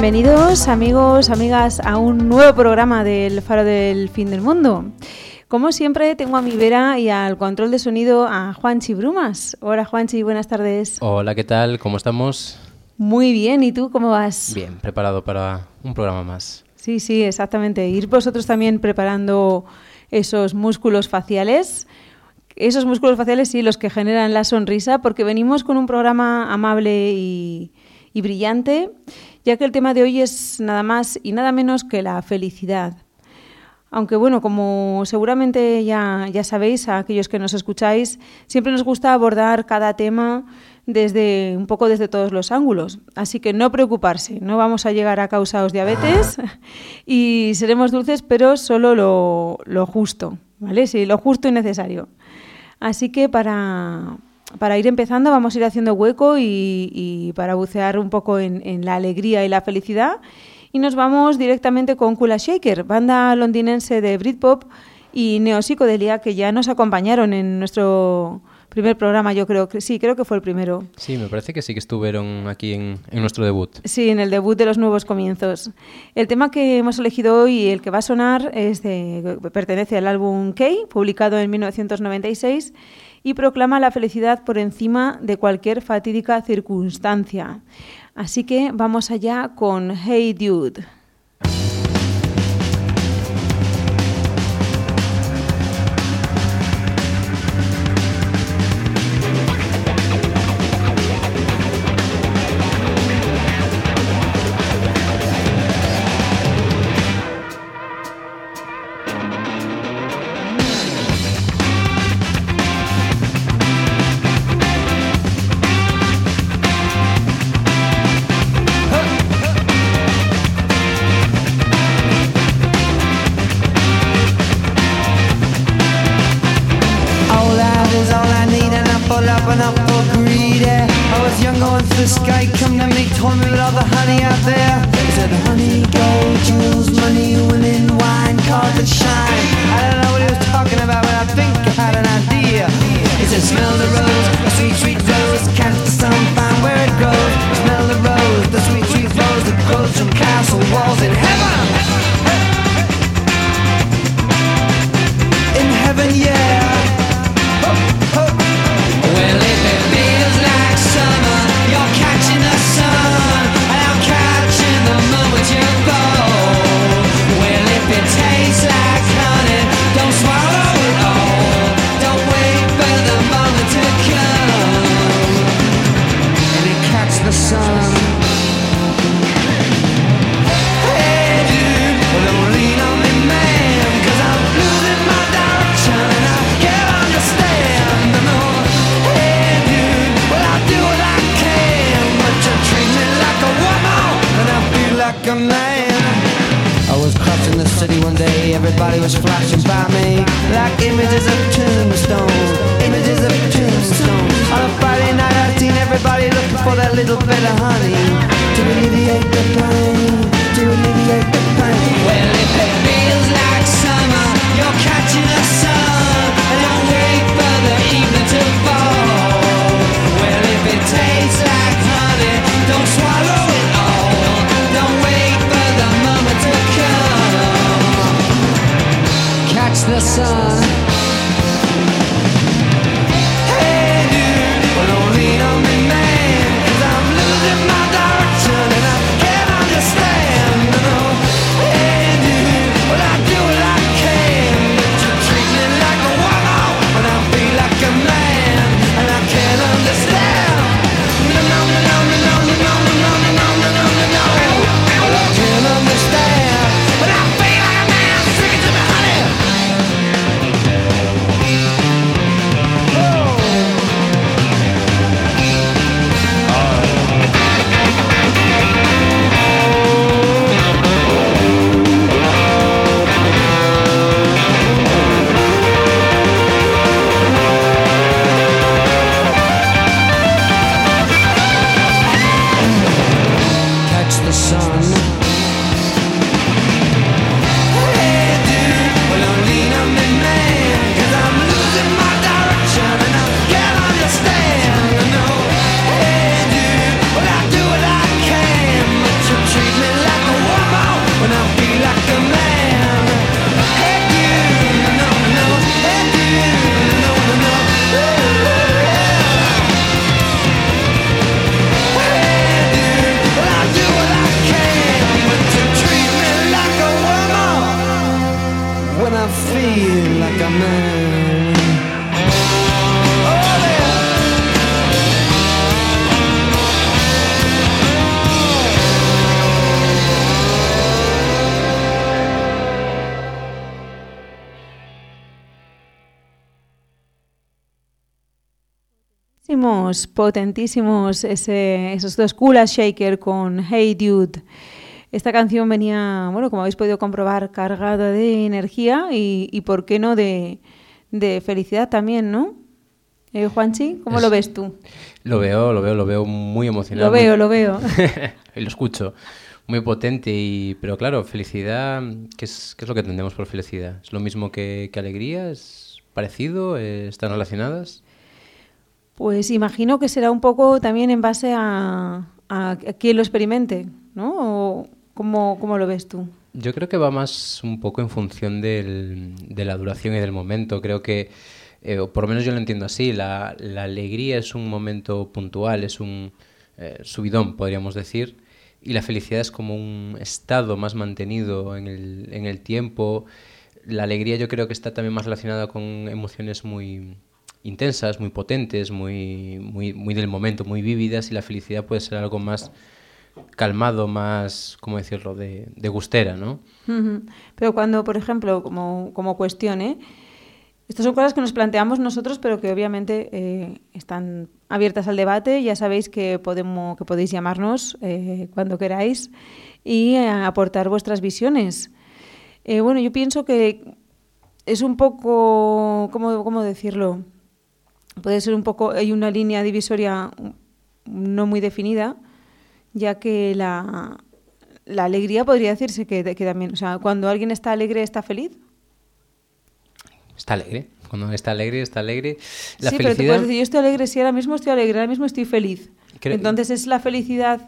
Bienvenidos amigos, amigas a un nuevo programa del Faro del Fin del Mundo. Como siempre tengo a mi vera y al control de sonido a Juanchi Brumas. Hola Juanchi, buenas tardes. Hola, ¿qué tal? ¿Cómo estamos? Muy bien, ¿y tú cómo vas? Bien, preparado para un programa más. Sí, sí, exactamente. Ir vosotros también preparando esos músculos faciales. Esos músculos faciales, sí, los que generan la sonrisa, porque venimos con un programa amable y, y brillante, ya que el tema de hoy es nada más y nada menos que la felicidad. Aunque bueno, como seguramente ya, ya sabéis, a aquellos que nos escucháis, siempre nos gusta abordar cada tema desde un poco desde todos los ángulos. Así que no preocuparse, no vamos a llegar a causaos diabetes y seremos dulces, pero solo lo, lo justo, ¿vale? Sí, lo justo y necesario. Así que para, para ir empezando vamos a ir haciendo hueco y, y para bucear un poco en, en la alegría y la felicidad y nos vamos directamente con Kula Shaker, banda londinense de Britpop y neopsicodelia que ya nos acompañaron en nuestro primer programa, yo creo que sí, creo que fue el primero. Sí, me parece que sí que estuvieron aquí en, en, nuestro debut. Sí, en el debut de los nuevos comienzos. El tema que hemos elegido hoy y el que va a sonar es de, pertenece al álbum K, publicado en 1996 y proclama la felicidad por encima de cualquier fatídica circunstancia. Así que vamos allá con Hey Dude. Potentísimos, ese, esos dos Kula Shaker con Hey Dude. Esta canción venía, bueno, como habéis podido comprobar, cargada de energía y, y ¿por qué no de, de felicidad también, ¿no? Eh, Juanchi, ¿cómo Es- lo ves tú? Lo veo, lo veo, lo veo muy emocionado. Lo veo, lo veo. y lo escucho. Muy potente, y, pero claro, felicidad, ¿qué es, qué es lo que entendemos por felicidad? ¿Es lo mismo que, que alegría? ¿Es parecido? ¿Están relacionadas? Pues imagino que será un poco también en base a, quien lo experimente, ¿no? ¿O cómo, cómo lo ves tú? Yo creo que va más un poco en función del- de la duración y del momento. Creo que, eh, o por lo menos yo lo entiendo así, la, la alegría es un momento puntual, es un eh, subidón, podríamos decir, y la felicidad es como un estado más mantenido en el, en el tiempo. La alegría yo creo que está también más relacionada con emociones muy intensas, muy potentes, muy, muy, muy del momento, muy vívidas, y la felicidad puede ser algo más calmado, más, ¿cómo decirlo?, de, gustera, ¿no? Pero cuando, por ejemplo, como, como cuestión, ¿eh? estas son cosas que nos planteamos nosotros, pero que obviamente eh, están abiertas al debate. Ya sabéis que, podemos, que podéis llamarnos eh, cuando queráis y eh, aportar vuestras visiones. Bueno, yo pienso que es un poco, ¿cómo, cómo decirlo? Puede ser un poco, hay una línea divisoria no muy definida, ya que la, la alegría podría decirse que, que también, o sea, cuando alguien está alegre, está feliz. Está alegre. Cuando está alegre, está alegre. La sí, pero tú felicidad... puedes decir, yo estoy alegre, sí, ahora mismo estoy alegre, ahora mismo estoy feliz. Creo- Entonces es la felicidad.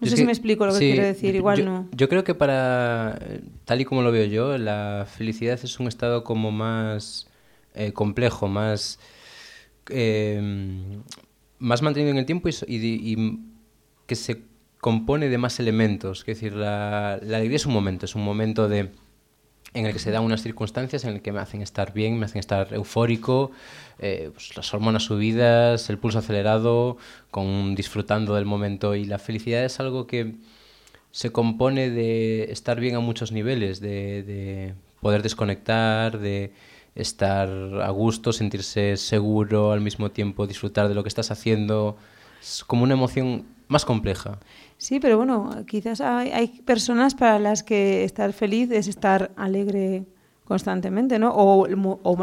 No Yo sé si me explico lo que sí, quiero decir, igual yo, no. Yo creo que para, tal y como lo veo yo, la felicidad es un estado como más eh, complejo, más, eh, más mantenido en el tiempo y, y y que se compone de más elementos. Es decir, la, la alegría es un momento, es un momento de en el que se dan unas circunstancias en el que me hacen estar bien, me hacen estar eufórico, eh, pues las hormonas subidas, el pulso acelerado, con disfrutando del momento y la felicidad es algo que se compone de estar bien a muchos niveles, de poder desconectar, de estar a gusto, sentirse seguro, al mismo tiempo disfrutar de lo que estás haciendo. Es como una emoción más compleja. Sí, pero bueno, quizás hay, hay personas para las que estar feliz es estar alegre constantemente, ¿no? O,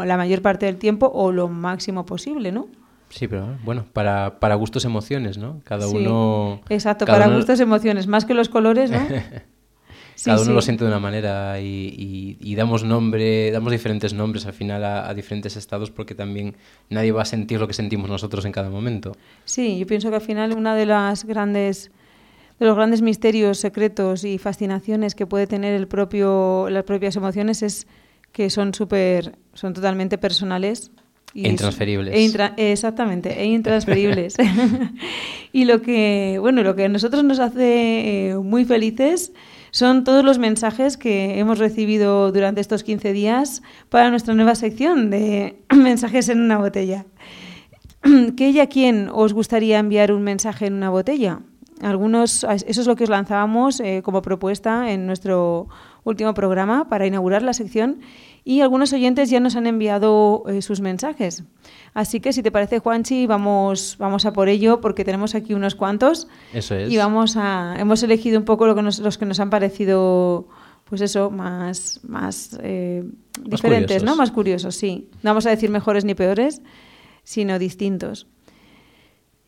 la mayor parte del tiempo o lo máximo posible, ¿no? Sí, pero bueno, para, para gustos emociones, ¿no? Cada Sí, uno... Exacto, cada para uno- gustos emociones, más que los colores, ¿no? Sí, cada uno sí. lo siente de una manera y, y- y damos nombre, damos diferentes nombres al final a, a diferentes estados porque también nadie va a sentir lo que sentimos nosotros en cada momento. Sí, yo pienso que al final una de las grandes de los grandes misterios, secretos y fascinaciones que puede tener el propio las propias emociones es que son súper son totalmente personales E intransferibles. e intra- exactamente, e intransferibles. y lo que bueno, lo que a nosotros nos hace eh, muy felices son todos los mensajes que hemos recibido durante estos 15 días para nuestra nueva sección de mensajes en una botella. ¿Qué y a quién os gustaría enviar un mensaje en una botella? Algunos, eso es lo que os lanzábamos eh, como propuesta en nuestro último programa para inaugurar la sección y algunos oyentes ya nos han enviado eh, sus mensajes. Así que si te parece, Juanchi, vamos, vamos a por ello porque tenemos aquí unos cuantos Eso es. y vamos a, hemos elegido un poco lo que nos- los que nos han parecido, pues eso, más, más, eh, Más diferentes, curiosos. ¿no? Más curiosos, sí. No vamos a decir mejores ni peores, sino distintos.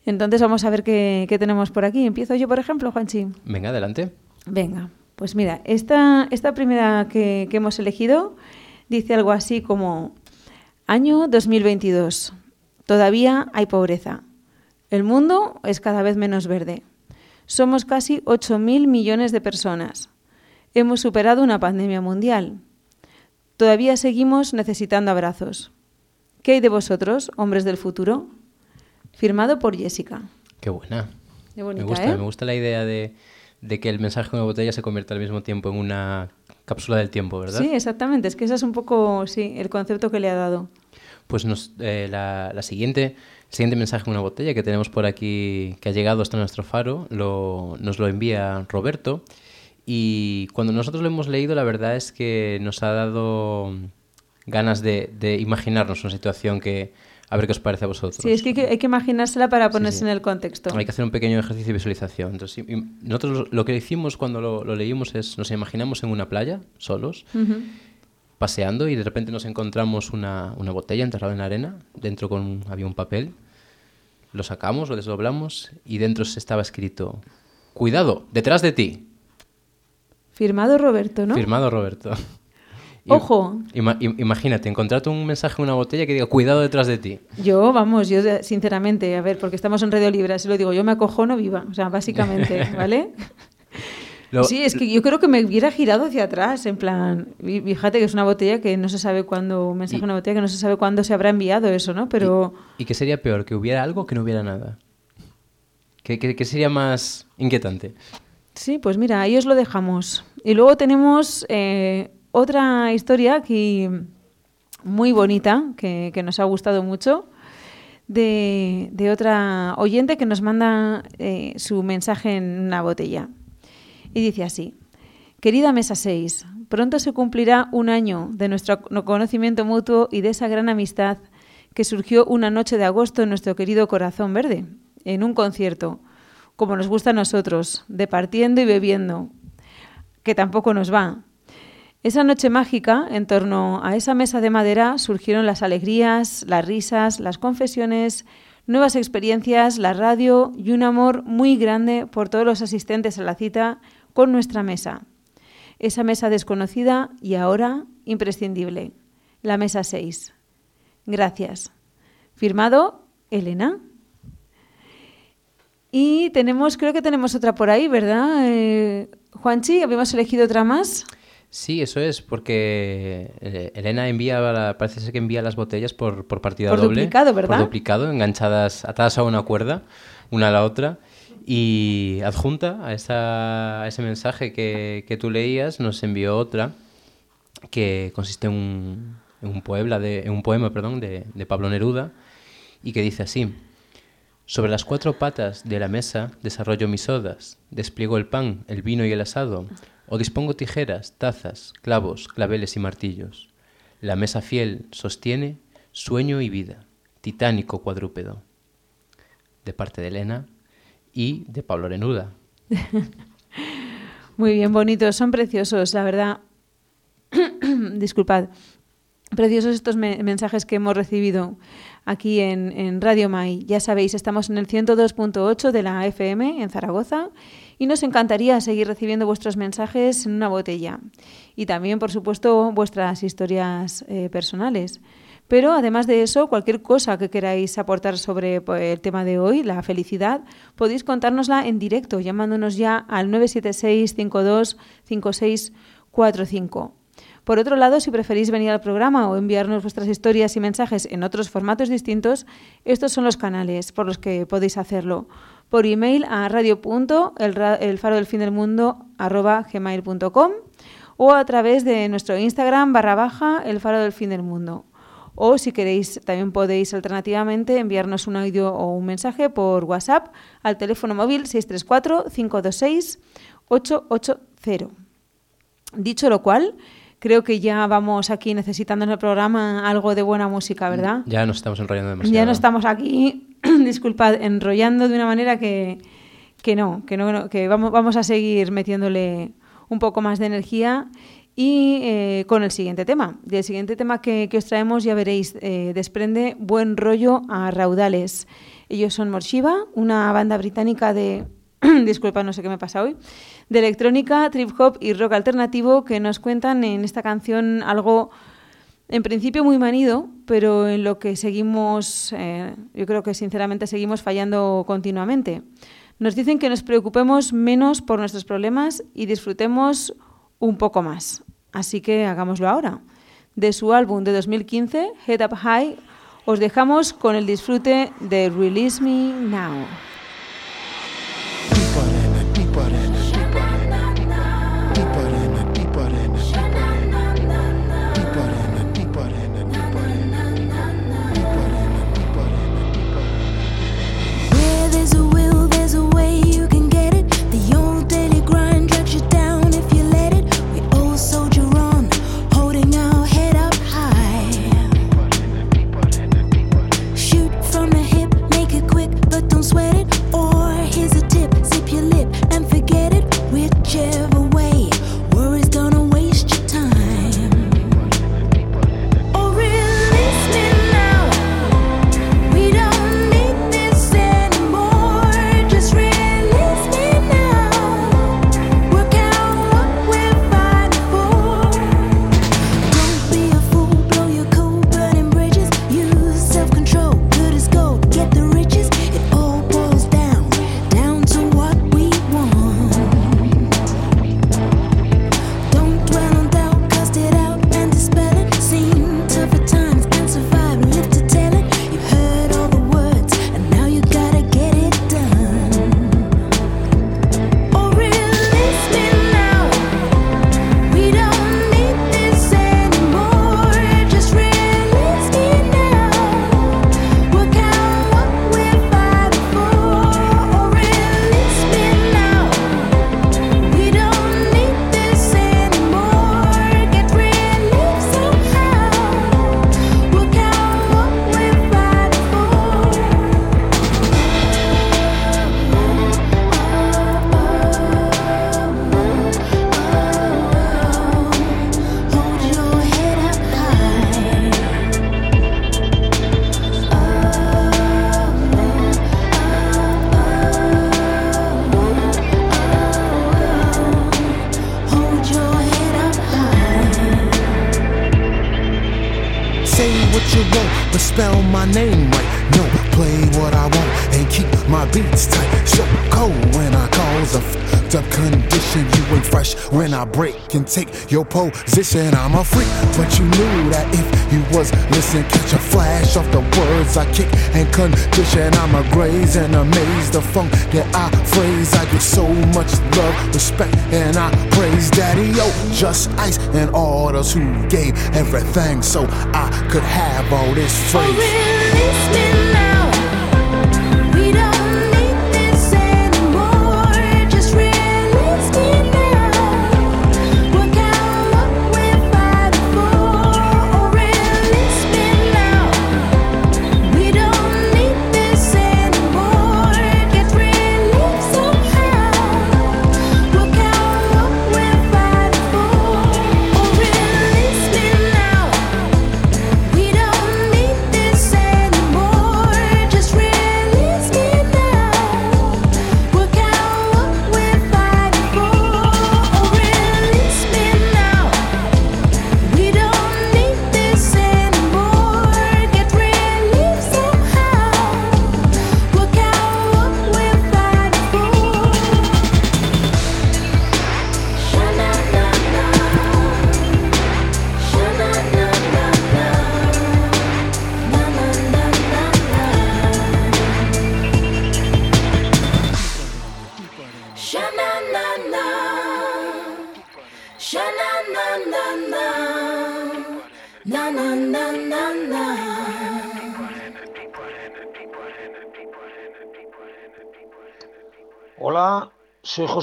Entonces vamos a ver qué, qué tenemos por aquí. Empiezo yo, por ejemplo, Juanchi. Venga, adelante. Venga, pues mira, esta, esta primera que, que hemos elegido dice algo así como, año 2022, todavía hay pobreza. El mundo es cada vez menos verde. Somos casi 8.000 millones de personas. Hemos superado una pandemia mundial. Todavía seguimos necesitando abrazos. ¿Qué hay de vosotros, hombres del futuro? Firmado por Jessica. Qué buena. Qué bonita, me gusta, ¿eh? me gusta la idea de, de que el mensaje en una botella se convierta al mismo tiempo en una cápsula del tiempo, ¿verdad? Sí, exactamente. Es que ese es un poco, sí, el concepto que le ha dado. Pues nos, eh, la, la, siguiente, el siguiente mensaje en una botella que tenemos por aquí, que ha llegado hasta nuestro faro, lo, nos lo envía Roberto. Y cuando nosotros lo hemos leído, la verdad es que nos ha dado ganas de, de imaginarnos una situación que, a ver qué os parece a vosotros. Sí, es que hay que, hay que imaginársela para ponerse Sí, sí. en el contexto. Hay que hacer un pequeño ejercicio de visualización. Entonces, nosotros lo- que hicimos cuando lo, lo leímos es, nos imaginamos en una playa, solos, paseando, y de repente nos encontramos una, una botella enterrada en la arena, dentro con, había un papel, lo sacamos, lo desdoblamos, y dentro se estaba escrito, cuidado, detrás de ti, Firmado Roberto, ¿no? firmado Roberto. Ojo. ima- im- imagínate, encontrarte un mensaje en una botella que diga, cuidado detrás de ti. Yo, vamos, yo sinceramente, a ver, porque estamos en Radio Libre, así lo digo, yo me acojono viva, o sea, básicamente, ¿vale? Lo- sí, es que yo creo que me hubiera girado hacia atrás, en plan, fíjate que es una botella que no se sabe cuándo, un mensaje Y- en una botella que no se sabe cuándo se habrá enviado eso, ¿no? Pero ¿Y qué sería peor? ¿Que hubiera algo o que no hubiera nada? ¿Qué, qué- qué sería más inquietante? sí, pues mira, ahí os lo dejamos. Y luego tenemos eh, otra historia aquí muy bonita, que, nos ha gustado mucho, de, de otra oyente que nos manda eh, su mensaje en una botella. Y dice así, querida Mesa 6, pronto se cumplirá un año de nuestro conocimiento mutuo y de esa gran amistad que surgió una noche de agosto en nuestro querido Corazón Verde, en un concierto, como nos gusta a nosotros, departiendo y bebiendo, que tampoco nos va. Esa noche mágica, en torno a esa mesa de madera, surgieron las alegrías, las risas, las confesiones, nuevas experiencias, la radio y un amor muy grande por todos los asistentes a la cita con nuestra mesa. Esa mesa desconocida y ahora imprescindible, la mesa 6. Gracias. Firmado Elena. Y tenemos, creo que tenemos otra por ahí, ¿verdad? Eh, Juanchi, habíamos elegido otra más. Sí, eso es, porque eh, Elena envía, parece ser que envía las botellas por, por partida Por doble. duplicado, ¿verdad? Por duplicado, enganchadas, atadas a una cuerda, una a la otra. Y adjunta a, esa, a ese mensaje que, que tú leías, nos envió otra que consiste en un, en un, puebla de, en un poema perdón, de, de Pablo Neruda y que dice así. Sobre las cuatro patas de la mesa desarrollo mis odas, despliego el pan, el vino y el asado, o dispongo tijeras, tazas, clavos, claveles y martillos. La mesa fiel sostiene sueño y vida, titánico cuadrúpedo. De parte de Elena y de Pablo Neruda. Muy bien, bonitos, son preciosos, la verdad. Disculpad. Preciosos estos me- mensajes que hemos recibido aquí en, en Radio Mai. Ya sabéis, estamos en el 102.8 de la FM en Zaragoza y nos encantaría seguir recibiendo vuestros mensajes en una botella. Y también, por supuesto, vuestras historias eh, personales. Pero además de eso, cualquier cosa que queráis aportar sobre pues, el tema de hoy, la felicidad, podéis contárnosla en directo llamándonos ya al 976 52 5645. Por otro lado, si preferís venir al programa o enviarnos vuestras historias y mensajes en otros formatos distintos, estos son los canales por los que podéis hacerlo. Por email a radio.elfarodelfindelmundo.gmail.com o a través de nuestro Instagram barra baja el faro del fin del mundo. O si queréis, también podéis alternativamente enviarnos un audio o un mensaje por WhatsApp al teléfono móvil 634-526-880. Dicho lo cual, creo que ya vamos aquí necesitando en el programa algo de buena música, ¿verdad? Ya nos estamos enrollando demasiado. Ya no estamos aquí, disculpad, enrollando de una manera que, que no, que no, que vamos, vamos a seguir metiéndole un poco más de energía y eh, con el siguiente tema. El siguiente tema que, que os traemos, ya veréis, eh, desprende buen rollo a raudales. Ellos son Morshiva, una banda británica de, disculpa, no sé qué me pasa hoy, de electrónica, trip hop y rock alternativo que nos cuentan en esta canción algo en principio muy manido, pero en lo que seguimos, eh, yo creo que sinceramente seguimos fallando continuamente. Nos dicen que nos preocupemos menos por nuestros problemas y disfrutemos un poco más. Así que hagámoslo ahora. De su álbum de 2015, Head Up High, os dejamos con el disfrute de Release Me Now. Your position. I'm a freak, but you knew that if you was listening, catch a flash off the words I kick and condition. I'm a graze and amaze the funk that I phrase. I get so much love, respect, and I praise Daddy O, just ice and all those who gave everything so I could have all this Oh,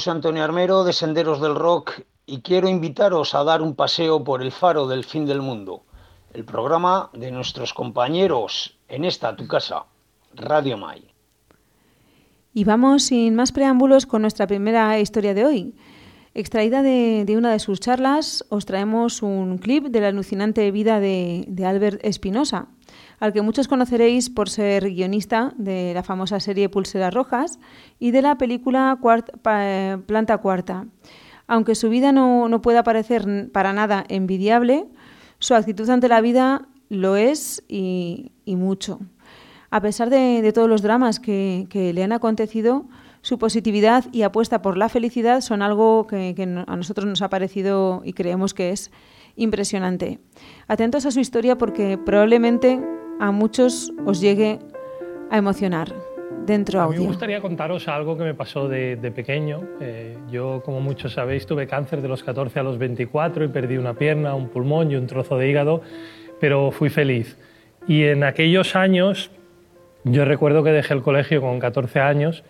José Antonio Armero de Senderos del Rock y quiero invitaros a dar un paseo por el faro del fin del mundo, el programa de nuestros compañeros en esta tu casa, Radio May. Y vamos sin más preámbulos con nuestra primera historia de hoy. Extraída de, de una de sus charlas, os traemos un clip de la alucinante vida de, de Albert Espinosa, al que muchos conoceréis por ser guionista de la famosa serie Pulseras Rojas y de la película Pa- Planta Cuarta. Aunque su vida no, no pueda parecer para nada envidiable, su actitud ante la vida lo es y, mucho. A pesar de, de todos los dramas que, que le han acontecido, su positividad y apuesta por la felicidad son algo que, a nosotros nos ha parecido y creemos que es impresionante. Atentos a su historia porque probablemente a muchos os llegue a emocionar. Dentro A mí me audio. gustaría contaros algo que me pasó de, de pequeño. Eh, yo, como muchos sabéis, tuve cáncer de los 14 a los 24 y perdí una pierna, un pulmón y un trozo de hígado, pero fui feliz. Y en aquellos años, yo recuerdo que dejé el colegio con 14 años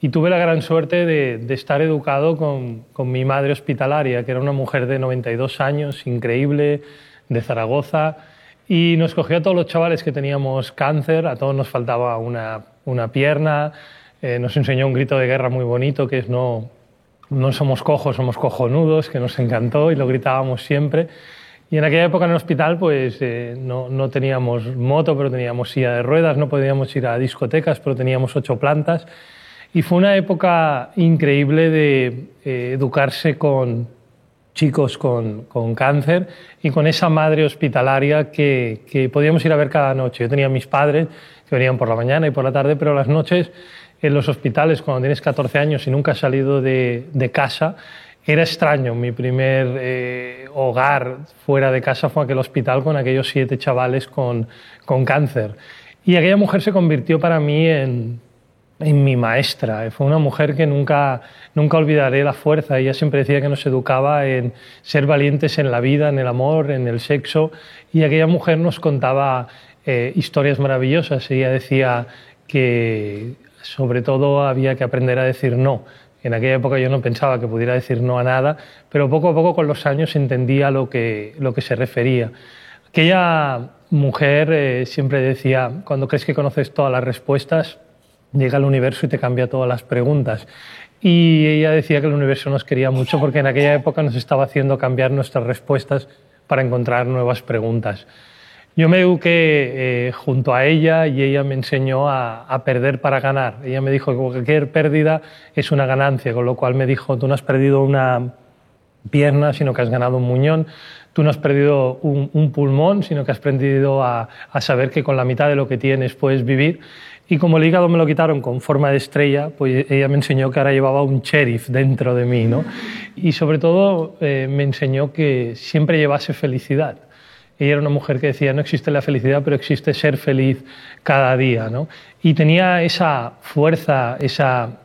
y tuve la gran suerte de, de estar educado con, con mi madre hospitalaria, que era una mujer de 92 años, increíble, de Zaragoza, y nos cogió a todos los chavales que teníamos cáncer, a todos nos faltaba una, una pierna, eh, nos enseñó un grito de guerra muy bonito, que es no, no somos cojos, somos cojonudos, que nos encantó y lo gritábamos siempre. Y en aquella época en el hospital pues eh, no, no teníamos moto, pero teníamos silla de ruedas, no podíamos ir a discotecas, pero teníamos ocho plantas. Y fue una época increíble de eh, educarse con chicos con, con cáncer y con esa madre hospitalaria que, que podíamos ir a ver cada noche. Yo tenía mis padres que venían por la mañana y por la tarde, pero las noches en los hospitales, cuando tienes 14 años y nunca has salido de, de casa, era extraño. Mi primer eh, hogar fuera de casa fue aquel hospital con aquellos siete chavales con, con cáncer. Y aquella mujer se convirtió para mí en, en mi maestra. Fue una mujer que nunca, nunca olvidaré la fuerza. Ella siempre decía que nos educaba en ser valientes en la vida, en el amor, en el sexo. Y aquella mujer nos contaba eh, historias maravillosas. Ella decía que sobre todo había que aprender a decir no. En aquella época yo no pensaba que pudiera decir no a nada, pero poco a poco con los años entendía lo que, lo que se refería. Aquella mujer eh, siempre decía, cuando crees que conoces todas las respuestas, llega el universo y te cambia todas las preguntas. Y ella decía que el universo nos quería mucho porque en aquella época nos estaba haciendo cambiar nuestras respuestas para encontrar nuevas preguntas. Yo me eduqué eh, junto a ella y ella me enseñó a, perder para ganar. Ella me dijo que cualquier pérdida es una ganancia, con lo cual me dijo, tú no has perdido una, pierna, sino que has ganado un muñón. Tú no has perdido un, pulmón, sino que has aprendido a saber que con la mitad de lo que tienes puedes vivir. Y como el hígado me lo quitaron con forma de estrella, pues ella me enseñó que ahora llevaba un sheriff dentro de mí, ¿no? Y sobre todo eh, me enseñó que siempre llevase felicidad. Ella era una mujer que decía, no existe la felicidad, pero existe ser feliz cada día, ¿no? Y tenía esa fuerza, esa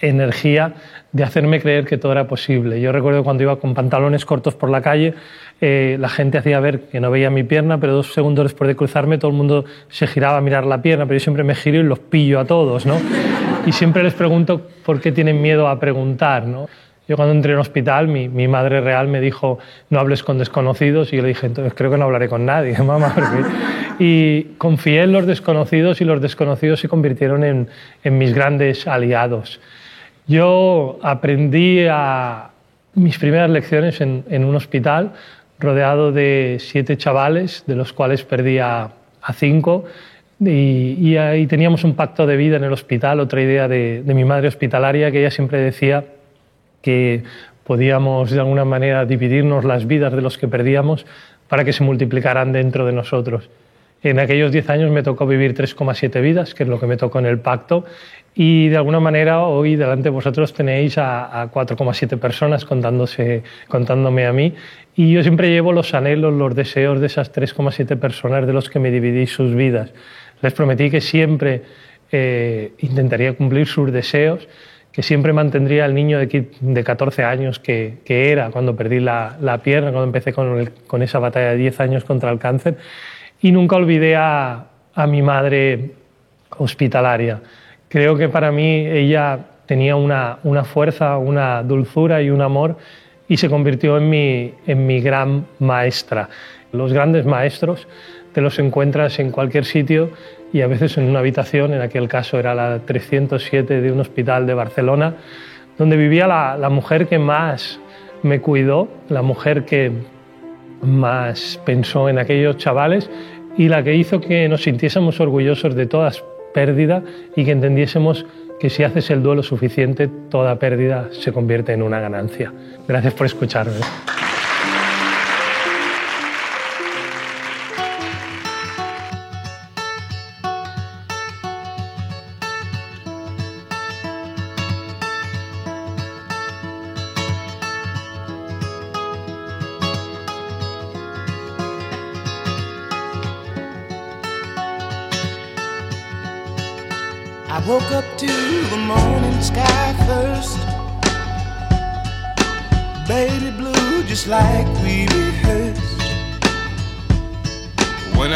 energía de hacerme creer que todo era posible. Yo recuerdo cuando iba con pantalones cortos por la calle, eh, la gente hacía ver que no veía mi pierna, pero dos segundos después de cruzarme todo el mundo se giraba a mirar la pierna, pero yo siempre me giro y los pillo a todos, ¿no? Y siempre les pregunto por qué tienen miedo a preguntar, ¿no? Yo cuando entré en hospital, mi, mi madre real me dijo, no hables con desconocidos, y yo le dije, entonces creo que no hablaré con nadie, mamá. Y confié en los desconocidos y los desconocidos se convirtieron en, en mis grandes aliados. Yo aprendí a mis primeras lecciones en, en, un hospital, rodeado de siete chavales, de los cuales perdí a, cinco, y, ahí teníamos un pacto de vida en el hospital, otra idea de, de mi madre hospitalaria, que ella siempre decía que podíamos de alguna manera dividirnos las vidas de los que perdíamos para que se multiplicaran dentro de nosotros. En aquellos 10 años me tocó vivir 3,7 vidas, que es lo que me tocó en el pacto, y de alguna manera hoy delante de vosotros tenéis a, a 4,7 personas contándose, contándome a mí, y yo siempre llevo los anhelos, los deseos de esas 3,7 personas de los que me dividí sus vidas. Les prometí que siempre eh, intentaría cumplir sus deseos, que siempre mantendría al niño de, de 14 años que, era cuando perdí la, pierna, cuando empecé con esa batalla de 10 años contra el cáncer y nunca olvidé a, a, mi madre hospitalaria. Creo que para mí ella tenía una, una, fuerza, una dulzura y un amor y se convirtió en mi, en mi gran maestra. Los grandes maestros te los encuentras en cualquier sitio y a veces en una habitación, en aquel caso era la 307 de un hospital de Barcelona, donde vivía la, la mujer que más me cuidó, la mujer que más pensó en aquellos chavales y la que hizo que nos sintiésemos orgullosos de todas pérdida y que entendiésemos que si haces el duelo suficiente, toda pérdida se convierte en una ganancia. Gracias por escucharme.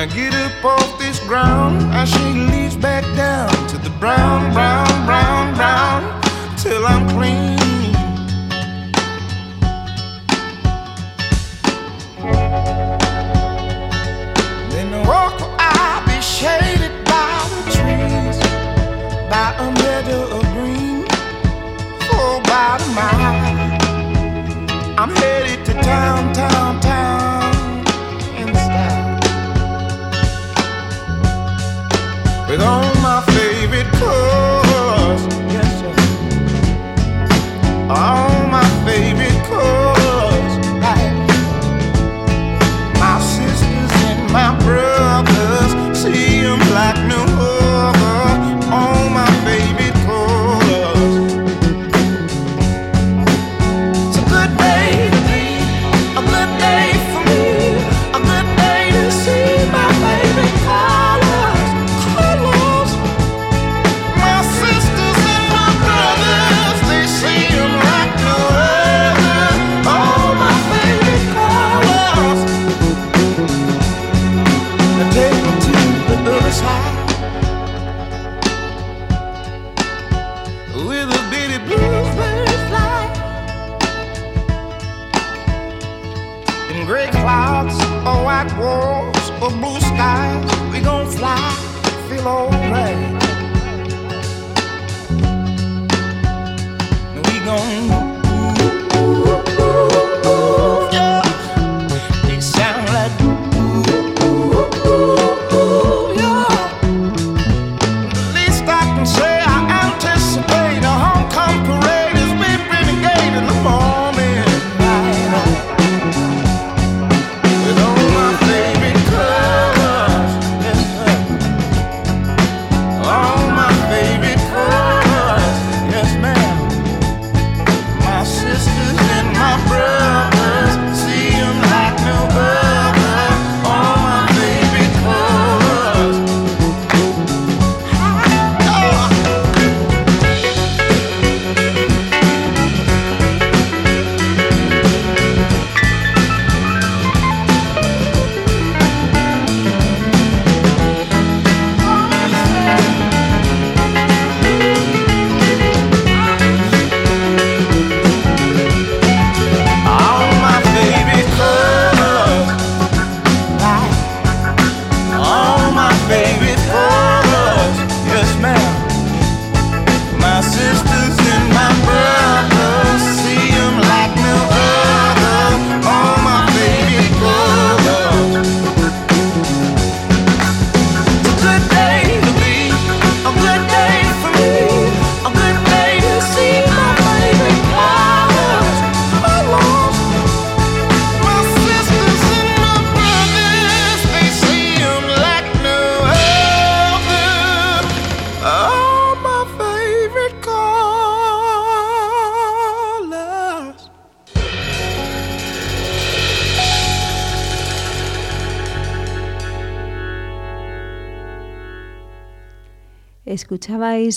I get up off this ground, I shake leaves back down to the brown, brown,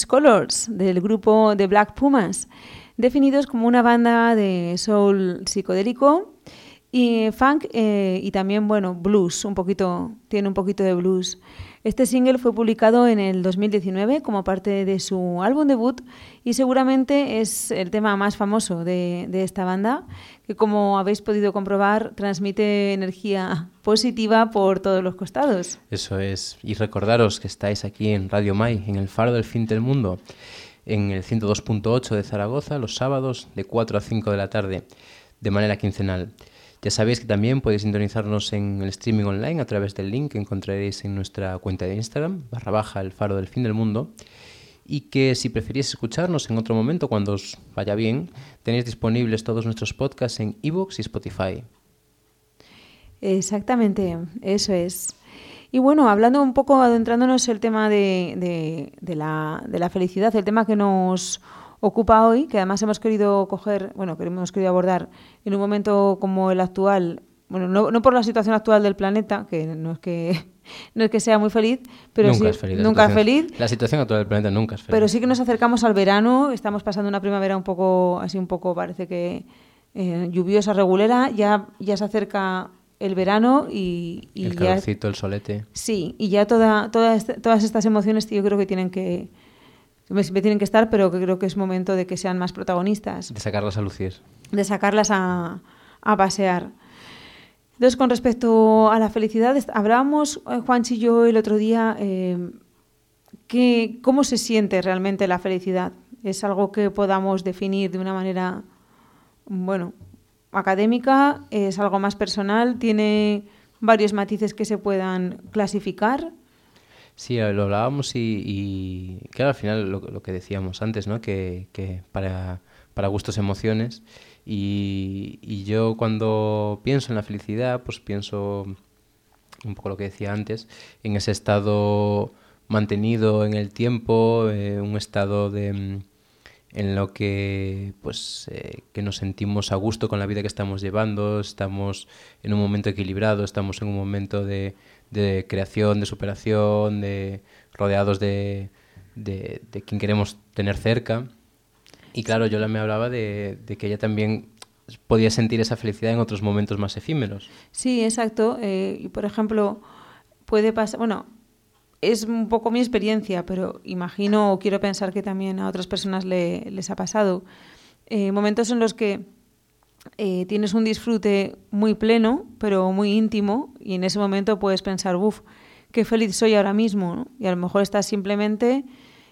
Colors del grupo The Black Pumas, definidos como una banda de soul psicodélico y funk eh, y también, bueno, blues, un poquito, tiene un poquito de blues. Este single fue publicado en el 2019 como parte de su álbum debut y seguramente es el tema más famoso de, de esta banda, que como habéis podido comprobar transmite energía positiva por todos los costados. Eso es. Y recordaros que estáis aquí en Radio Mai, en el Faro del Fin del Mundo, en el 102.8 de Zaragoza, los sábados de 4 a 5 de la tarde, de manera quincenal. Ya sabéis que también podéis sintonizarnos en el streaming online a través del link que encontraréis en nuestra cuenta de Instagram, barra baja el faro del fin del mundo. Y que si preferís escucharnos en otro momento, cuando os vaya bien, tenéis disponibles todos nuestros podcasts en iVoox y Spotify. Exactamente, eso es. Y bueno, hablando un poco, adentrándonos el tema de, de- la, de la felicidad, el tema que nos ocupa hoy, que además hemos querido coger, bueno, que hemos querido abordar en un momento como el actual, bueno, no, no por la situación actual del planeta, que no es que no es que sea muy feliz, pero nunca sí, es feliz. la nunca situación- feliz, La situación actual del planeta nunca es feliz. pero sí que nos acercamos al verano, estamos pasando una primavera un poco, así un poco, parece que eh, lluviosa, regulera, ya, ya se acerca el verano y, y el ya calorcito, el solete. Sí, y ya toda, toda este- todas estas emociones yo creo que tienen que que siempre tienen que estar, pero que creo que es momento de que sean más protagonistas, De sacarlas a lucir. de sacarlas a, a pasear. Entonces, con respecto a la felicidad, hablábamos, eh, Juanchi y yo, el otro día, eh, que, cómo se siente realmente la felicidad. ¿Es algo que podamos definir de una manera, bueno, académica? ¿Es algo más personal? ¿Tiene varios matices que se puedan clasificar? Sí, lo hablábamos y, y claro, al final lo, que decíamos antes, ¿no? Que, para, para gustos emociones. Y, yo cuando pienso en la felicidad, pues pienso un poco lo que decía antes, en ese estado mantenido en el tiempo, eh, un estado de en lo que pues eh, que nos sentimos a gusto con la vida que estamos llevando, estamos en un momento equilibrado, estamos en un momento de, de creación, de superación, de rodeados de, de, de quien queremos tener cerca. Y claro, yo la me hablaba de, que ella también podía sentir esa felicidad en otros momentos más efímeros. Sí, exacto. Eh, por ejemplo, puede pasar, bueno, es un poco mi experiencia, pero imagino o quiero pensar que también a otras personas le- les ha pasado. Eh, momentos en los que eh, tienes un disfrute muy pleno, pero muy íntimo, y en ese momento puedes pensar, uff, qué feliz soy ahora mismo. Y a lo mejor estás simplemente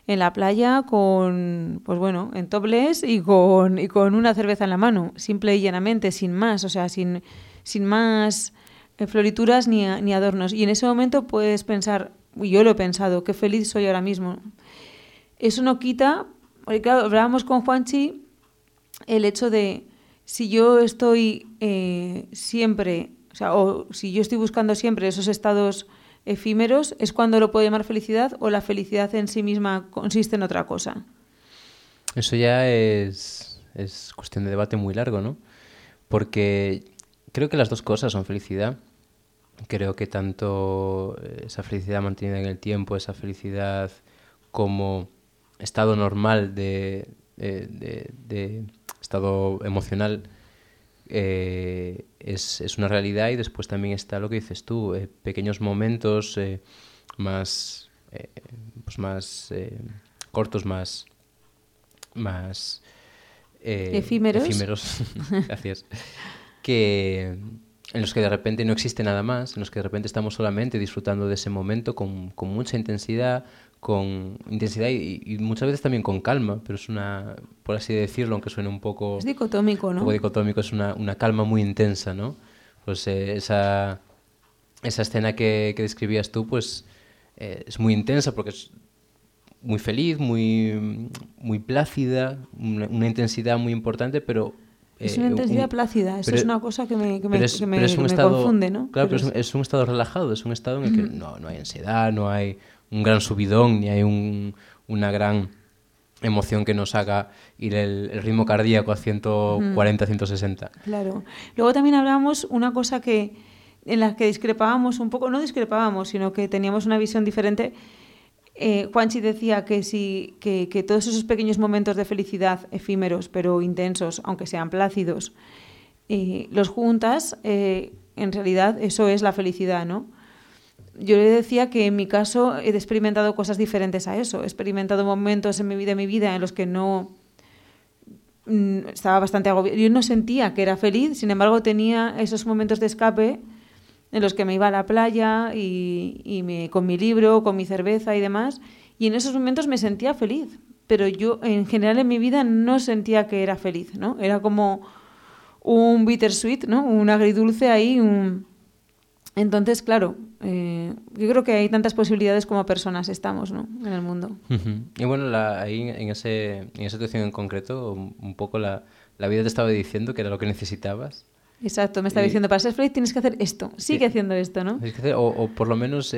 en la playa con, pues bueno, en topless y con, y con una cerveza en la mano, simple y llanamente, sin más, o sea, sin, sin más eh, florituras ni, ni adornos. Y en ese momento puedes pensar, yo lo he pensado, qué feliz soy ahora mismo. Eso no quita, porque claro, hablábamos con Juanchi el hecho de si yo estoy eh, siempre, o sea, o si yo estoy buscando siempre esos estados efímeros, ¿es cuando lo puedo llamar felicidad o la felicidad en sí misma consiste en otra cosa? Eso ya es, es cuestión de debate muy largo, ¿no? Porque creo que las dos cosas son felicidad. Creo que tanto eh, esa felicidad mantenida en el tiempo, esa felicidad como estado normal de- de estado emocional, eh, es, es una realidad y después también está lo que dices tú, eh, pequeños momentos eh, más, pues más cortos, más, más Efímeros. efímeros, gracias, que en los que de repente no existe nada más, en los que de repente estamos solamente disfrutando de ese momento con, con mucha intensidad, con intensidad y, y muchas veces también con calma, pero es una, por así decirlo, aunque suene un poco, Es dicotómico, un ¿no? poco dicotómico, es una, una calma muy intensa, ¿no? Pues eh, esa, esa escena que, que describías tú, pues eh, es muy intensa porque es muy feliz, muy, muy plácida, una, una intensidad muy importante, pero... Es eh, una intensidad un- plácida, eso pero- es una cosa que me, que me, pero es, que me- pero es que un me estado, confunde, ¿no? Claro, pero, es, es- un, es un estado relajado, es un estado en el que no, no hay ansiedad, no hay un gran subidón, ni hay un, una gran emoción que nos haga ir el, el ritmo cardíaco a 140, 160. Claro. Luego también hablábamos una cosa que en la que discrepábamos un poco, no discrepábamos, sino que teníamos una visión diferente. Eh, Juanchi decía que, sí, que, todos esos pequeños momentos de felicidad efímeros pero intensos, aunque sean plácidos, eh, los juntas, eh, en realidad eso es la felicidad, ¿no? Yo le decía que en mi caso he experimentado cosas diferentes a eso. He experimentado momentos en mi vida, en mi vida en los que no mm, estaba bastante agobiada. Yo no sentía que era feliz, sin embargo tenía esos momentos de escape en los que me iba a la playa y, y me, con mi libro, con mi cerveza y demás, y en esos momentos me sentía feliz. Pero yo en general en mi vida no sentía que era feliz, ¿no? Era como un bittersweet, ¿no? Un agridulce ahí, un... Entonces, claro, eh, yo creo que hay tantas posibilidades como personas estamos, ¿no? En el mundo. Y bueno, la- ahí en, ese, en esa situación en concreto, un, un poco la, la vida te estaba diciendo que era lo que necesitabas. Exacto, me estaba Y- diciendo, para ser feliz tienes que hacer esto, sigue haciendo esto, ¿no? Tienes que hacer- O, o por lo menos eh,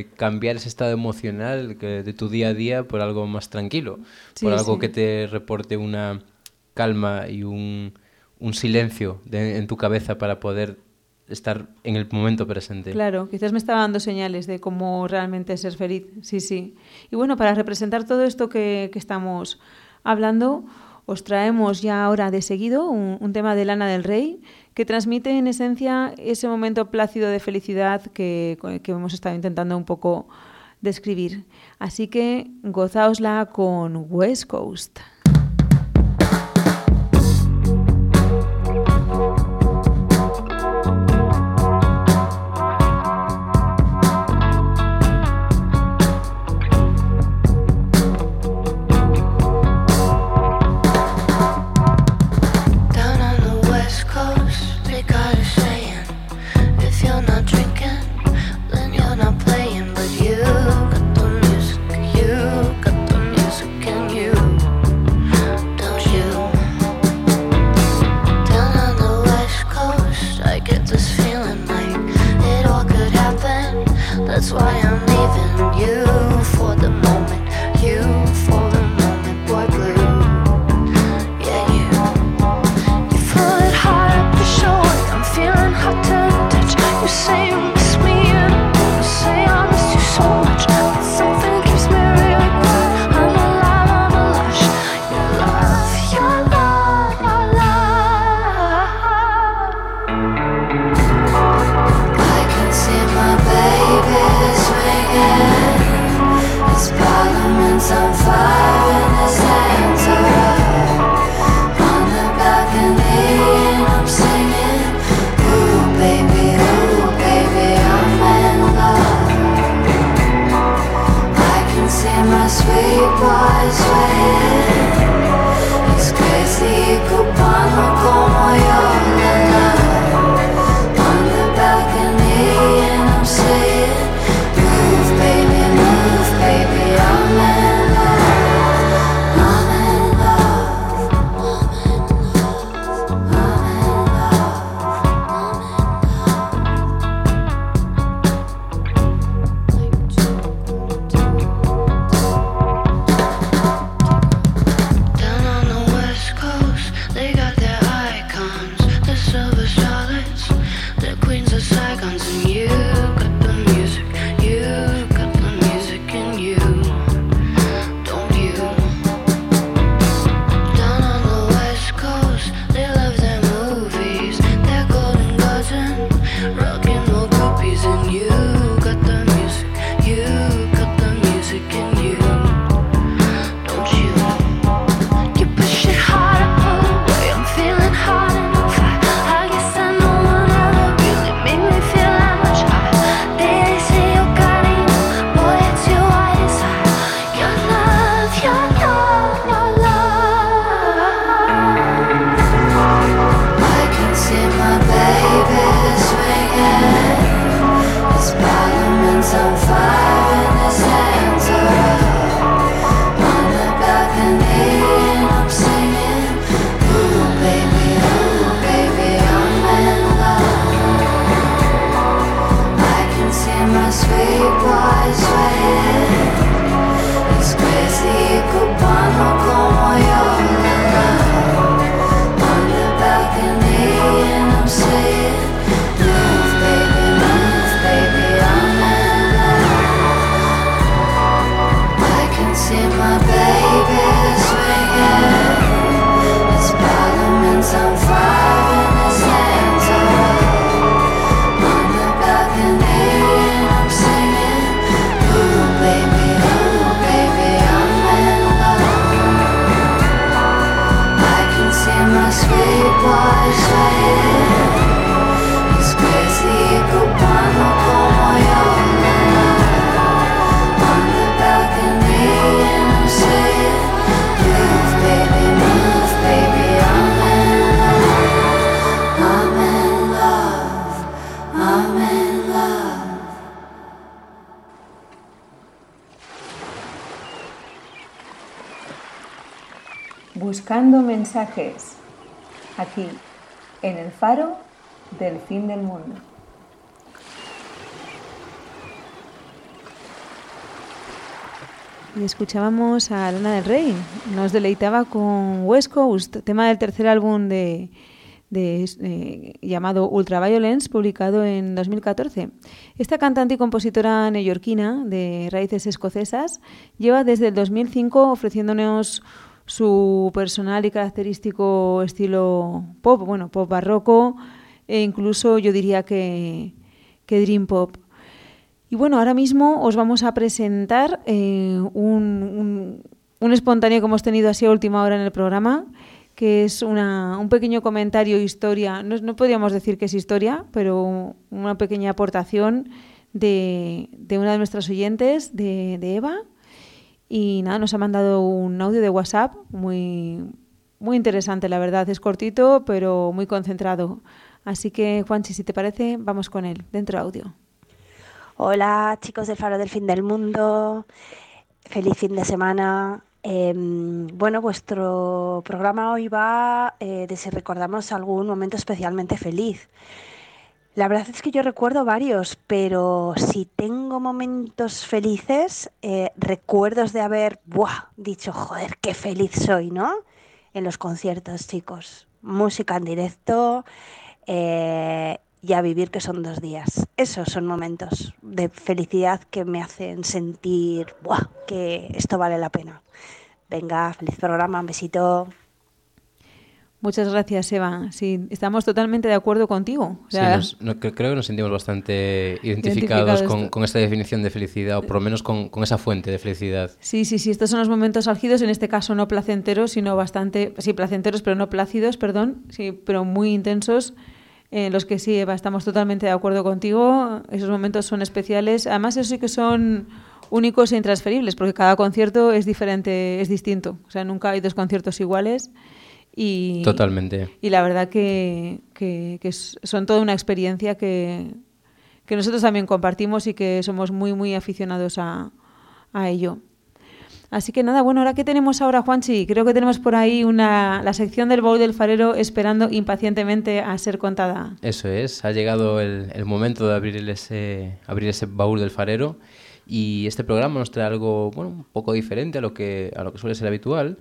eh, cambiar ese estado emocional de tu día a día por algo más tranquilo, Sí, por algo sí. que te reporte una calma y un, un silencio de- en tu cabeza para poder estar en el momento presente. Claro, quizás me estaba dando señales de cómo realmente ser feliz. Sí, sí. Y bueno, para representar todo esto que, que estamos hablando, os traemos ya ahora de seguido un, tema de Lana del Rey que transmite en esencia ese momento plácido de felicidad que, que hemos estado intentando un poco describir. Así que gozaosla con West Coast. Faro del fin del mundo. Y escuchábamos a Lana del Rey, nos deleitaba con West Coast, tema del tercer álbum de, de, eh, llamado Ultraviolence, publicado en 2014. Esta cantante y compositora neoyorquina de raíces escocesas lleva desde el 2005 ofreciéndonos su personal y característico estilo pop, bueno, pop barroco e incluso yo diría que, que dream pop. Y bueno, ahora mismo os vamos a presentar eh, un, un, un espontáneo que hemos tenido así a última hora en el programa, que es una, un pequeño comentario, historia, no, no, podríamos decir que es historia, pero una pequeña aportación de, de una de nuestras oyentes, de, de, Eva. Y nada, nos ha mandado un audio de WhatsApp muy, muy interesante, la verdad. Es cortito, pero muy concentrado. Así que, Juanchi, si te parece, vamos con él, dentro audio. Hola, chicos del Faro del Fin del Mundo. Feliz fin de semana. Eh, bueno, vuestro programa hoy va eh, de si recordamos algún momento especialmente feliz. La verdad es que yo recuerdo varios, pero si tengo momentos felices, eh, recuerdos de haber dicho, joder, qué feliz soy, ¿no? En los conciertos, chicos. Música en directo eh, y a vivir que son dos días. Esos son momentos de felicidad que me hacen sentir que esto vale la pena. Venga, feliz programa, un besito. Muchas gracias, Eva. Sí, estamos totalmente de acuerdo contigo. O sea, sí, nos, no, creo que nos sentimos bastante identificados con, con, esta definición de felicidad, o por lo menos con, con, esa fuente de felicidad. Sí, sí, sí. Estos son los momentos álgidos, en este caso no placenteros, sino bastante, sí, placenteros, pero no plácidos, perdón, sí, pero muy intensos. En los que sí, Eva, estamos totalmente de acuerdo contigo. Esos momentos son especiales. Además, eso sí que son únicos e intransferibles, porque cada concierto es diferente, es distinto. O sea, nunca hay dos conciertos iguales. Y, Totalmente. Y la verdad que, que, que son toda una experiencia que, que, nosotros también compartimos y que somos muy, muy aficionados a, a ello. Así que nada, bueno, ahora que tenemos ahora, Juanchi, creo que tenemos por ahí una, la sección del baúl del farero esperando impacientemente a ser contada. Eso es, ha llegado el, el momento de abrir ese, abrir ese baúl del farero y este programa nos trae algo bueno, un poco diferente a lo que, a lo que suele ser habitual.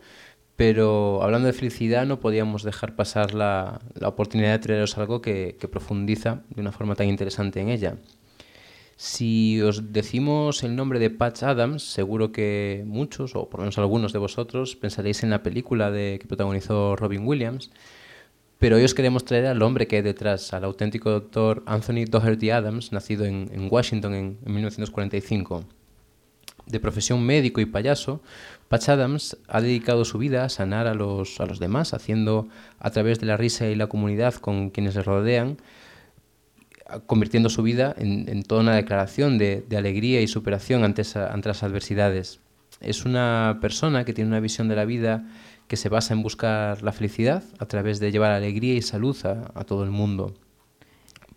Pero hablando de felicidad no podíamos dejar pasar la, la oportunidad de traeros algo que, profundiza de una forma tan interesante en ella. Si os decimos el nombre de Patch Adams, seguro que muchos, o por lo menos algunos de vosotros, pensaréis en la película de, que protagonizó Robin Williams. Pero hoy os queremos traer al hombre que hay detrás, al auténtico doctor Anthony Doherty Adams, nacido en, en Washington en, en 1945. De profesión médico y payaso, Patch Adams ha dedicado su vida a sanar a los, a los demás, haciendo a través de la risa y la comunidad con quienes le rodean, convirtiendo su vida en, en toda una declaración de, de alegría y superación ante, esa, ante las adversidades. Es una persona que tiene una visión de la vida que se basa en buscar la felicidad a través de llevar alegría y salud a, a todo el mundo.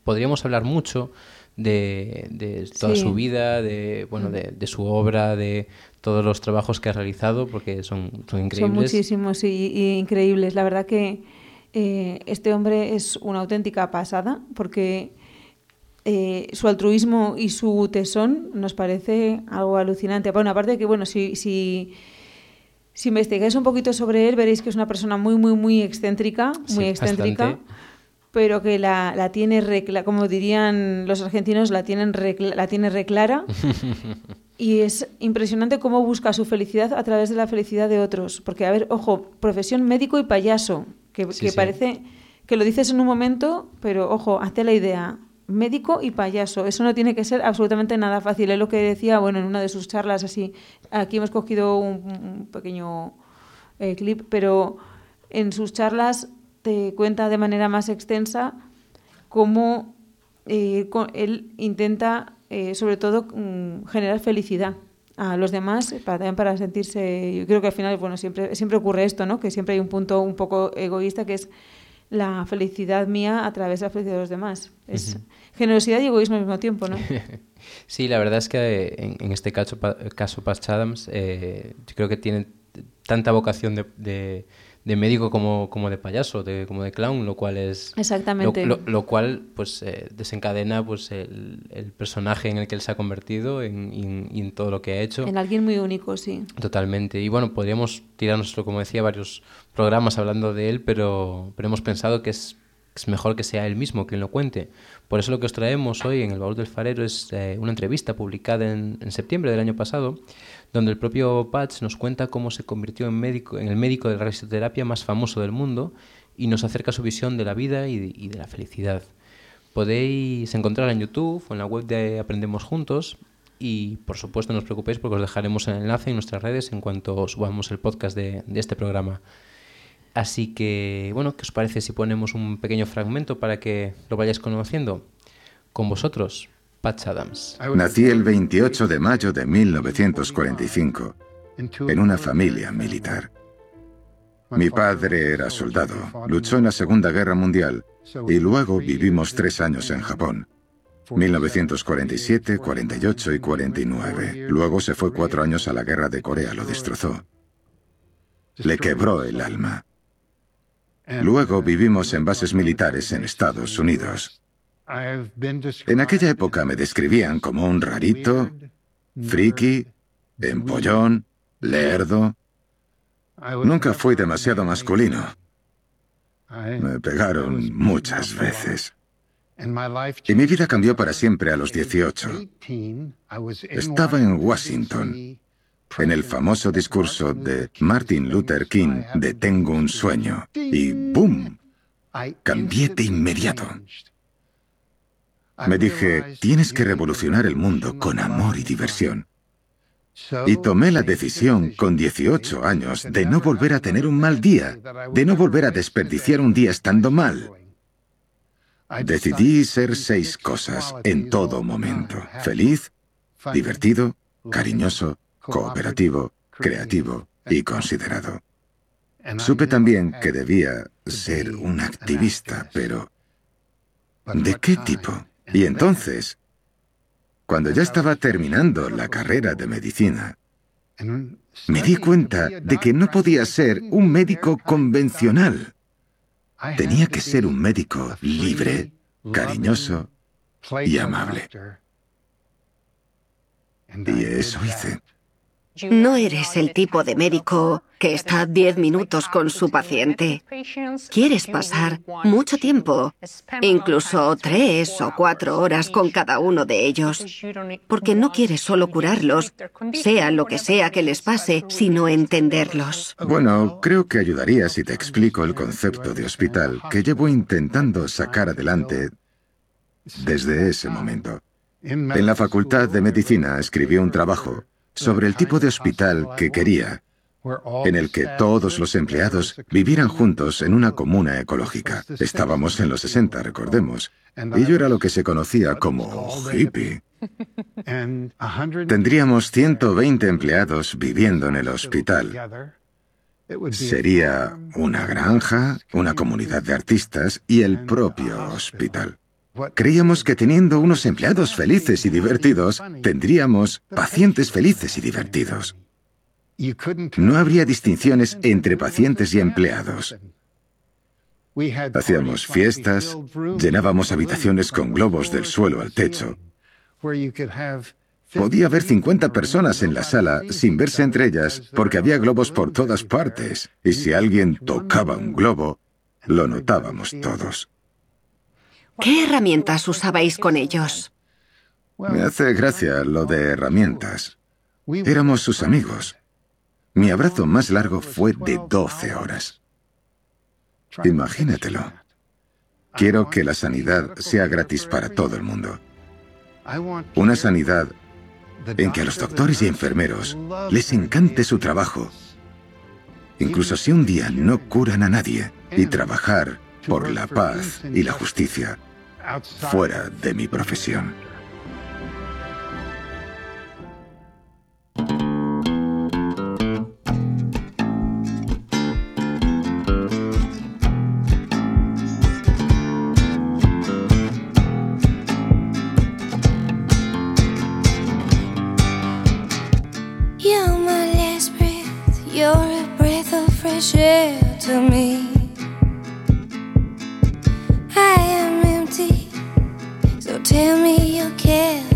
Podríamos hablar mucho de, de toda sí. su vida, de, bueno, de, de, su obra, de todos los trabajos que ha realizado, porque son, son increíbles. Son muchísimos y, y increíbles. La verdad que eh, este hombre es una auténtica pasada, porque eh, su altruismo y su tesón nos parece algo alucinante. Bueno, aparte de que, bueno, si, si, si investigáis un poquito sobre él, veréis que es una persona muy, muy, muy excéntrica, muy sí, excéntrica. Bastante pero que la, la tiene, recla, como dirían los argentinos, la, tienen recla, la tiene reclara. y es impresionante cómo busca su felicidad a través de la felicidad de otros. Porque, a ver, ojo, profesión médico y payaso, que, Sí, que sí. parece que lo dices en un momento, pero ojo, hazte la idea. Médico y payaso, eso no tiene que ser absolutamente nada fácil. Es lo que decía, bueno, en una de sus charlas así. Aquí hemos cogido un, un pequeño eh, clip, pero en sus charlas te cuenta de manera más extensa cómo eh, él intenta, eh, sobre todo, mm, generar felicidad a los demás para también para sentirse yo creo que al final bueno siempre siempre ocurre esto no que siempre hay un punto un poco egoísta que es la felicidad mía a través de la felicidad de los demás. Es uh -huh. generosidad y egoísmo al mismo tiempo no sí la verdad es que en, en este caso caso Patch Adams eh, yo creo que tiene tanta vocación de, de de médico como, como de payaso, de, como de clown, lo cual es... Exactamente. Lo, lo- lo cual pues eh, desencadena pues el, el personaje en el que él se ha convertido en- en todo lo que ha hecho. En alguien muy único, sí. Totalmente. Y bueno, podríamos tirarnos, como decía, varios programas hablando de él, pero, pero hemos pensado que es, es mejor que sea él mismo quien lo cuente. Por eso lo que os traemos hoy en el Baúl del Farero es eh, una entrevista publicada en, en septiembre del año pasado, donde el propio Patch nos cuenta cómo se convirtió en, médico, en el médico de la risoterapia más famoso del mundo y nos acerca su visión de la vida y de- la felicidad. Podéis encontrarla en YouTube o en la web de Aprendemos Juntos y por supuesto no os preocupéis porque os dejaremos el enlace en nuestras redes en cuanto subamos el podcast de este programa. Así que, bueno, ¿qué os parece si ponemos un pequeño fragmento para que lo vayáis conociendo? Con vosotros, Nací el 28 de mayo de 1945 en una familia militar. Mi padre era soldado, luchó en la Segunda Guerra Mundial y luego vivimos tres años en Japón. 1947, 48 y 49. Luego se fue cuatro años a la guerra de Corea, lo destrozó. Le quebró el alma. Luego vivimos en bases militares en Estados Unidos. En aquella época me describían como un rarito, friki, empollón, lerdo. Nunca fui demasiado masculino. Me pegaron muchas veces. Y mi vida cambió para siempre a los 18. Estaba en Washington, en el famoso discurso de Martin Luther King de Tengo un sueño. Y ¡boom! Cambié de inmediato. Me dije, tienes que revolucionar el mundo con amor y diversión. Y tomé la decisión con 18 años de no volver a tener un mal día, de no volver a desperdiciar un día estando mal. Decidí ser seis cosas en todo momento. Feliz, divertido, cariñoso, cooperativo, creativo y considerado. Supe también que debía ser un activista, pero ¿de qué tipo? Y entonces, cuando ya estaba terminando la carrera de medicina, me di cuenta de que no podía ser un médico convencional. Tenía que ser un médico libre, cariñoso y amable. Y eso hice. No eres el tipo de médico que está 10 minutos con su paciente. Quieres pasar mucho tiempo, incluso tres o cuatro horas con cada uno de ellos, porque no quieres solo curarlos, sea lo que sea que les pase, sino entenderlos. Bueno, creo que ayudaría si te explico el concepto de hospital que llevo intentando sacar adelante desde ese momento. En la Facultad de Medicina escribí un trabajo sobre el tipo de hospital que quería, en el que todos los empleados vivieran juntos en una comuna ecológica. Estábamos en los 60, recordemos, y yo era lo que se conocía como hippie. Tendríamos 120 empleados viviendo en el hospital. Sería una granja, una comunidad de artistas y el propio hospital. Creíamos que teniendo unos empleados felices y divertidos, tendríamos pacientes felices y divertidos. No habría distinciones entre pacientes y empleados. Hacíamos fiestas, llenábamos habitaciones con globos del suelo al techo. Podía haber 50 personas en la sala sin verse entre ellas porque había globos por todas partes y si alguien tocaba un globo, lo notábamos todos. ¿Qué herramientas usabais con ellos? Me hace gracia lo de herramientas. Éramos sus amigos. Mi abrazo más largo fue de 12 horas. Imagínatelo. Quiero que la sanidad sea gratis para todo el mundo. Una sanidad en que a los doctores y enfermeros les encante su trabajo, incluso si un día no curan a nadie, y trabajar por la paz y la justicia fuera de mi profesión. You're my last breath, you're a breath of fresh air to me. tell me you care.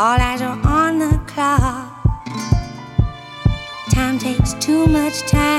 all eyes are on the clock. Time takes too much time.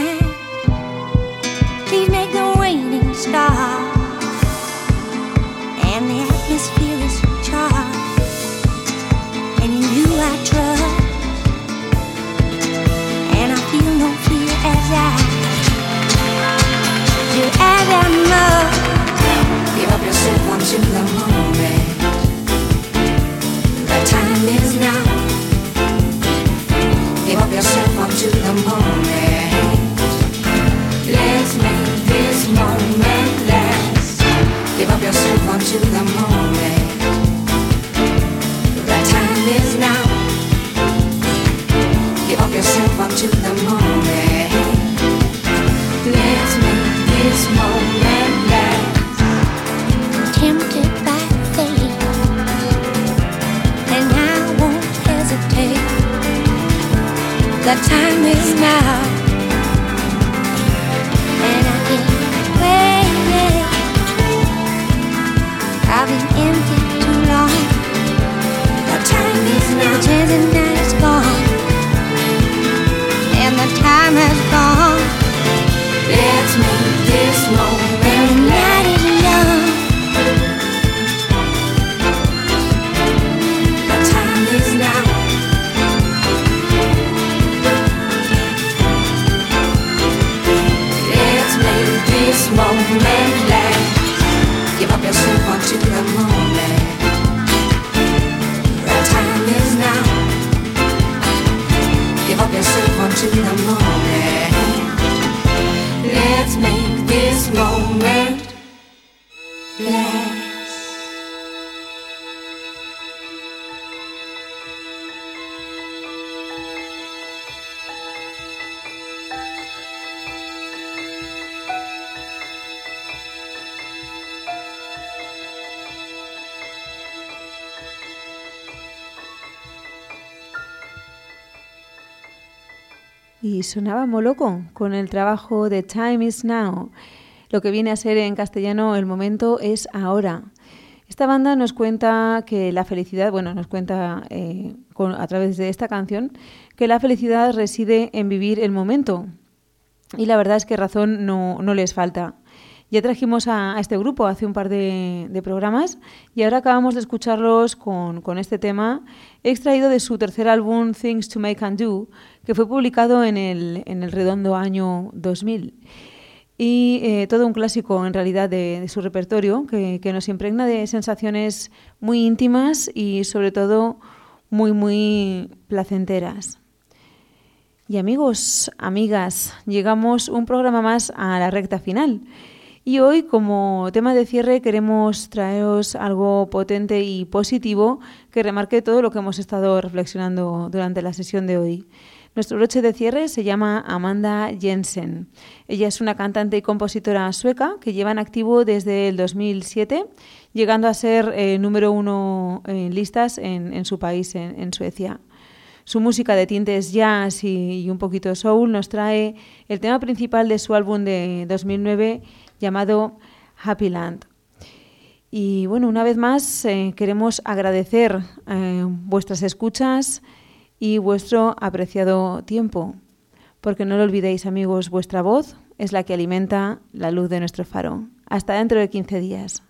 y sonaba Moloco con el trabajo de Time is Now, lo que viene a ser en castellano el momento es ahora. Esta banda nos cuenta que la felicidad, bueno, nos cuenta eh, a través de esta canción, que la felicidad reside en vivir el momento. Y la verdad es que razón no, no les falta. Ya trajimos a, este grupo hace un par de, de programas y ahora acabamos de escucharlos con, con, este tema extraído de su tercer álbum Things to Make and Do, que fue publicado en el, en el redondo año 2000 y eh, todo un clásico en realidad de, de su repertorio que, que nos impregna de sensaciones muy íntimas y sobre todo muy muy placenteras. Y amigos, amigas, llegamos un programa más a la recta final. Y hoy, como tema de cierre, queremos traeros algo potente y positivo que remarque todo lo que hemos estado reflexionando durante la sesión de hoy. Nuestro broche de cierre se llama Amanda Jensen. Ella es una cantante y compositora sueca que lleva en activo desde el 2007, llegando a ser eh, número uno en listas en, en su país, en, en Suecia. Su música de tintes jazz y, y, un poquito soul nos trae el tema principal de su álbum de 2009 llamado Happy Land. Y bueno, una vez más eh, queremos agradecer eh, vuestras escuchas y vuestro apreciado tiempo, porque no lo olvidéis amigos, vuestra voz es la que alimenta la luz de nuestro faro. Hasta dentro de 15 días.